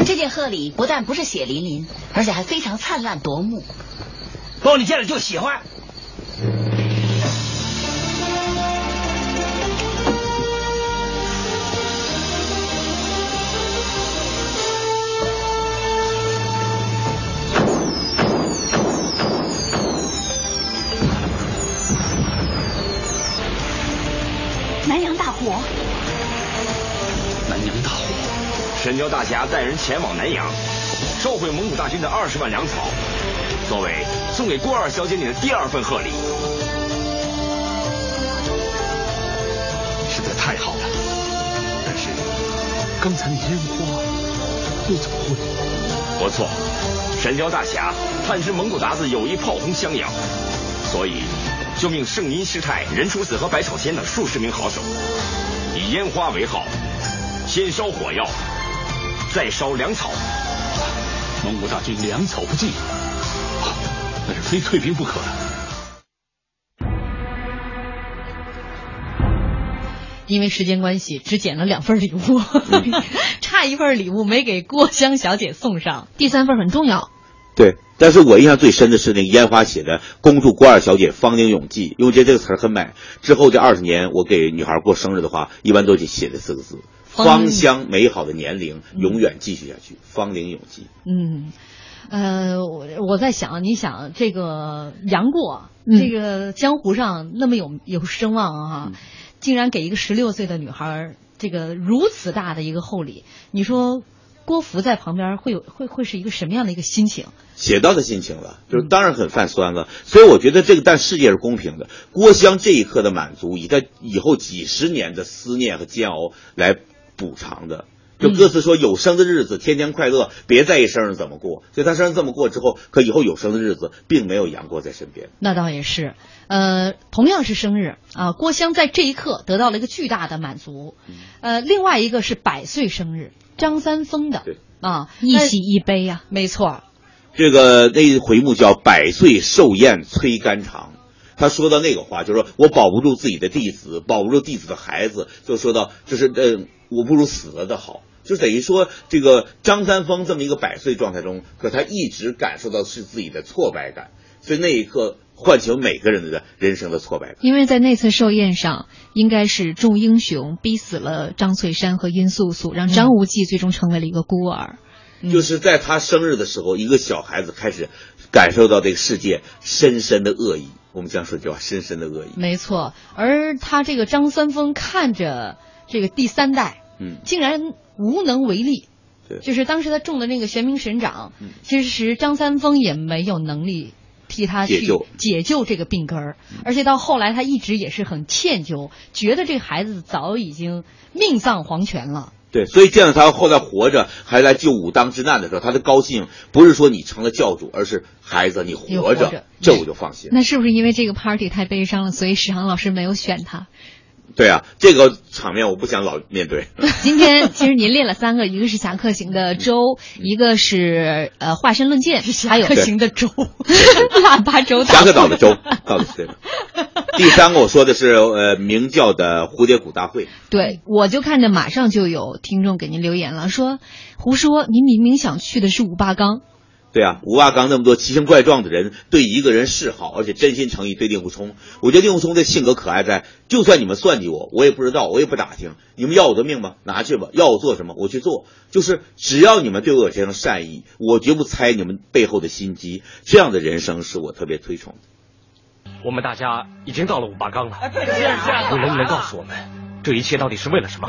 这件贺礼不但不是血淋淋而且还非常灿烂夺目。包你见了就喜欢。南洋大火神雕大侠带人前往南阳，收回蒙古大军的二十万粮草，作为送给郭二小姐你的第二份贺礼。实在太好了，但是刚才那烟花又怎么会？不错，沈交大侠探知蒙古鞑子有意炮轰襄阳，所以就命圣音师太任楚子和百草仙等数十名好手，以烟花为号，先烧火药，再烧粮草。蒙古大军粮草不济，啊，那是非退兵不可了。因为时间关系，只捡了两份礼物，差一份礼物没给郭襄小姐送上，第三份很重要。对，但是我印象最深的是那个烟花写的“恭祝郭二小姐芳龄永继”，因为觉得这个词儿很美。之后这二十年，我给女孩过生日的话，一般都得写这四个字：“芳香美好的年龄永远继续下去，芳龄永继。”嗯，呃，我我在想，你想这个杨过，嗯这个江湖上那么有有声望啊。竟然给一个十六岁的女孩这个如此大的一个厚礼，你说郭芙在旁边会有会会是一个什么样的一个心情？写到的心情了，就是当然很泛酸了。所以我觉得这个，但世界是公平的。郭襄这一刻的满足，以他以后几十年的思念和煎熬来补偿的。就歌词说有生的日子天天快乐，别在意生日怎么过。所以他生日这么过之后，可以后有生的日子并没有杨过在身边。那倒也是，呃，同样是生日啊，郭襄在这一刻得到了一个巨大的满足。呃，另外一个是百岁生日，张三丰的啊，一喜一悲呀、啊，没错。这个那回目叫“百岁寿宴催肝肠”。他说到那个话，就是说我保不住自己的弟子，保不住弟子的孩子，就说到就是呃，我不如死了的好。就等于说，这个张三丰这么一个百岁状态中，可他一直感受到是自己的挫败感，所以那一刻唤醒每个人的人生的挫败感。因为在那次寿宴上，应该是众英雄逼死了张翠山和殷素素，让张无忌最终成为了一个孤儿。就是在他生日的时候，一个小孩子开始感受到这个世界深深的恶意。我们这样说叫深深的恶意。没错，而他这个张三丰看着这个第三代，嗯，竟然。无能为力，对，就是当时他中的那个玄冥神掌，嗯、其实张三丰也没有能力替他去解救这个病根儿，嗯、而且到后来他一直也是很歉疚，觉得这个孩子早已经命丧黄泉了。对，所以见到他后来活着还来救武当之难的时候，他的高兴不是说你成了教主，而是孩子你活着，着这我就放心。那是不是因为这个 party 太悲伤了，所以史航老师没有选他？对啊，这个场面我不想老面对。今天其实您列了三个，一个是侠客行的周，一个是呃化身论剑，还有侠客行的粥，腊八粥。侠客岛的粥，到底是这个。第三个我说的是呃明教的蝴蝶谷大会。对，我就看着马上就有听众给您留言了，说胡说，您明明想去的是五八岗。对啊，吴阿刚那么多奇形怪状的人，对一个人示好，而且真心诚意对令狐冲。我觉得令狐冲的性格可爱在，就算你们算计我，我也不知道，我也不打听。你们要我的命吗？拿去吧。要我做什么，我去做。就是只要你们对我有这样善意，我绝不猜你们背后的心机。这样的人生是我特别推崇的。我们大家已经到了五八岗了，你能不能告诉我们，这一切到底是为了什么？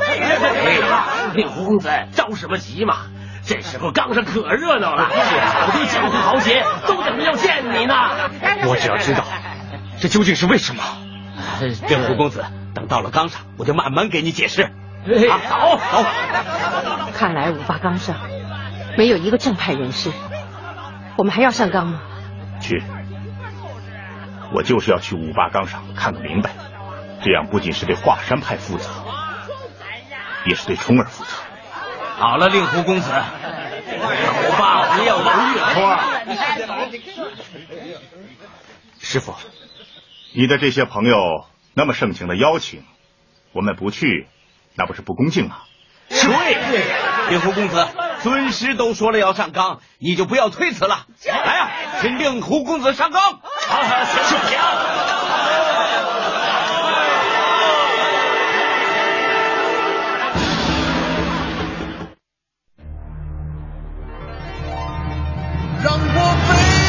令狐公子着什么急嘛？这时候岗上可热闹了，好多江湖豪杰都等着要见你呢。我只要知道这究竟是为什么。令狐公子，等到了岗上，我就慢慢给你解释。啊，走走。看来五八岗上没有一个正派人士，我们还要上岗吗？去，我就是要去五八岗上看个明白。这样不仅是对华山派负责，也是对冲儿负责。好了，令狐公子，走吧，不要玩月托。师傅，你的这些朋友那么盛情的邀请，我们不去，那不是不恭敬吗？对，令狐公子，尊师都说了要上纲，你就不要推辞了。来呀、啊，请令狐公子上纲。好，行。让我飞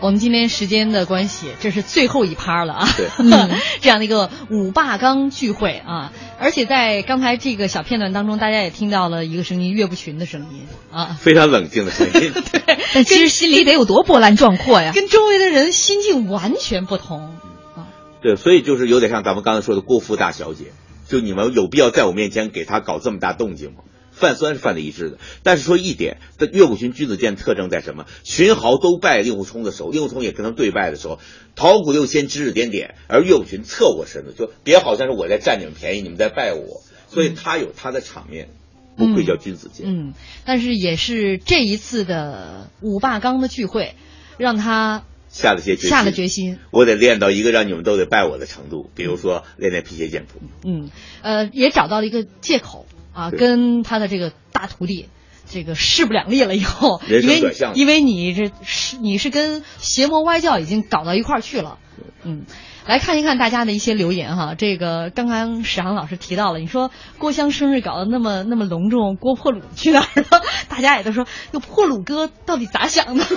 我们今天时间的关系，这是最后一趴了啊。对，这样的一个五霸刚聚会啊，而且在刚才这个小片段当中，大家也听到了一个声音，岳不群的声音啊，非常冷静的声音。对 但其实心里得有多波澜壮阔呀，跟周围的人心境完全不同啊。对，所以就是有点像咱们刚才说的郭芙大小姐，就你们有必要在我面前给她搞这么大动静吗？泛酸是泛的一致的，但是说一点，这岳不群君子剑特征在什么？群豪都拜令狐冲的时候，令狐冲也跟他们对拜的时候，陶谷六仙指指点点，而岳不群侧过身子，就别好像是我在占你们便宜，你们在拜我，所以他有他的场面，不愧叫君子剑。嗯，但是也是这一次的五霸纲的聚会，让他下了些决心，下了决心，我得练到一个让你们都得拜我的程度，比如说练练辟邪剑谱。嗯，呃，也找到了一个借口。啊，跟他的这个大徒弟，这个势不两立了以后，因为因为你这是你是跟邪魔歪教已经搞到一块儿去了，嗯，来看一看大家的一些留言哈。这个刚刚史航老师提到了，你说郭襄生日搞得那么那么隆重，郭破鲁去哪儿了？大家也都说，那破鲁哥到底咋想的？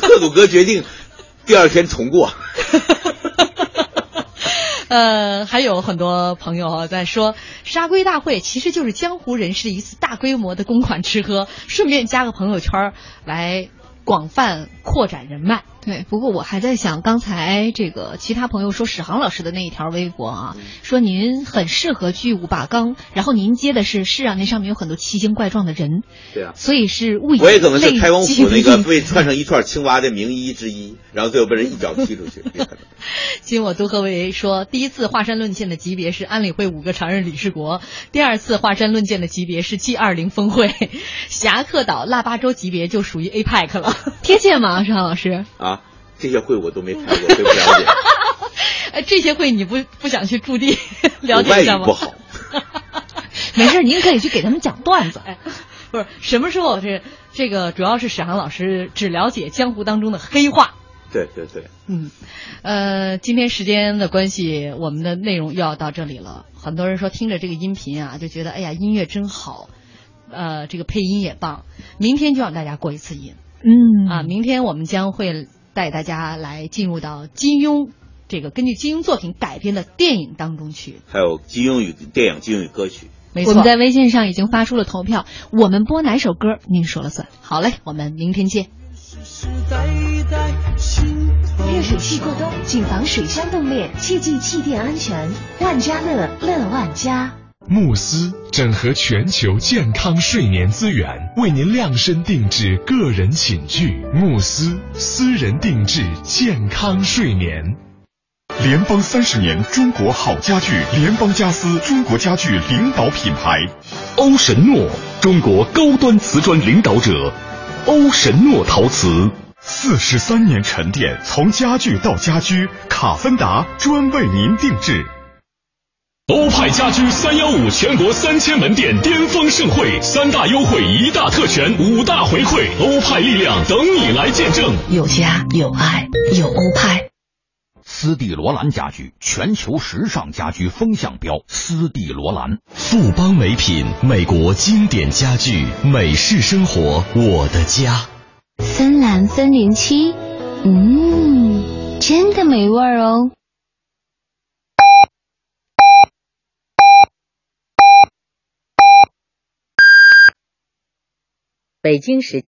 破鲁哥决定第二天重过。呃，还有很多朋友啊在说，杀龟大会其实就是江湖人士一次大规模的公款吃喝，顺便加个朋友圈来广泛扩展人脉。对，不过我还在想，刚才这个其他朋友说史航老师的那一条微博啊，说您很适合去五八刚，然后您接的是是啊，那上面有很多奇形怪状的人，对啊，所以是物以我也可能是开封府那个被串上一串青蛙的名医之一，然后最后被人一脚踢出去。今我杜和为说，第一次华山论剑的级别是安理会五个常任理事国，第二次华山论剑的级别是 G 二零峰会，侠客岛腊八州级别就属于 APEC 了，贴切吗，史航老师？啊。这些会我都没开过，对不了解。哎，这些会你不不想去驻地 了解一下吗？不好，没事，您可以去给他们讲段子。哎，不是什么时候这这个主要是史航老师只了解江湖当中的黑话。对对对，嗯，呃，今天时间的关系，我们的内容又要到这里了。很多人说听着这个音频啊，就觉得哎呀音乐真好，呃，这个配音也棒。明天就让大家过一次瘾。嗯啊，明天我们将会。带大家来进入到金庸这个根据金庸作品改编的电影当中去，还有金庸与电影、金庸与歌曲。没错，我们在微信上已经发出了投票，我们播哪首歌您说了算。好嘞，我们明天见。热水器过冬，谨防水箱冻裂，切记气垫安全。万家乐，乐万家。慕斯整合全球健康睡眠资源，为您量身定制个人寝具。慕斯私人定制健康睡眠。联邦三十年，中国好家具，联邦家私，中国家具领导品牌。欧神诺，中国高端瓷砖领导者。欧神诺陶瓷，四十三年沉淀，从家具到家居，卡芬达专为您定制。欧派家居三幺五全国三千门店巅峰盛会，三大优惠一大特权五大回馈，欧派力量等你来见证。有家有爱有欧派。斯蒂罗兰家居全球时尚家居风向标，斯蒂罗兰。富邦美品，美国经典家具，美式生活，我的家。森兰森林七，嗯，真的没味儿哦。北京时。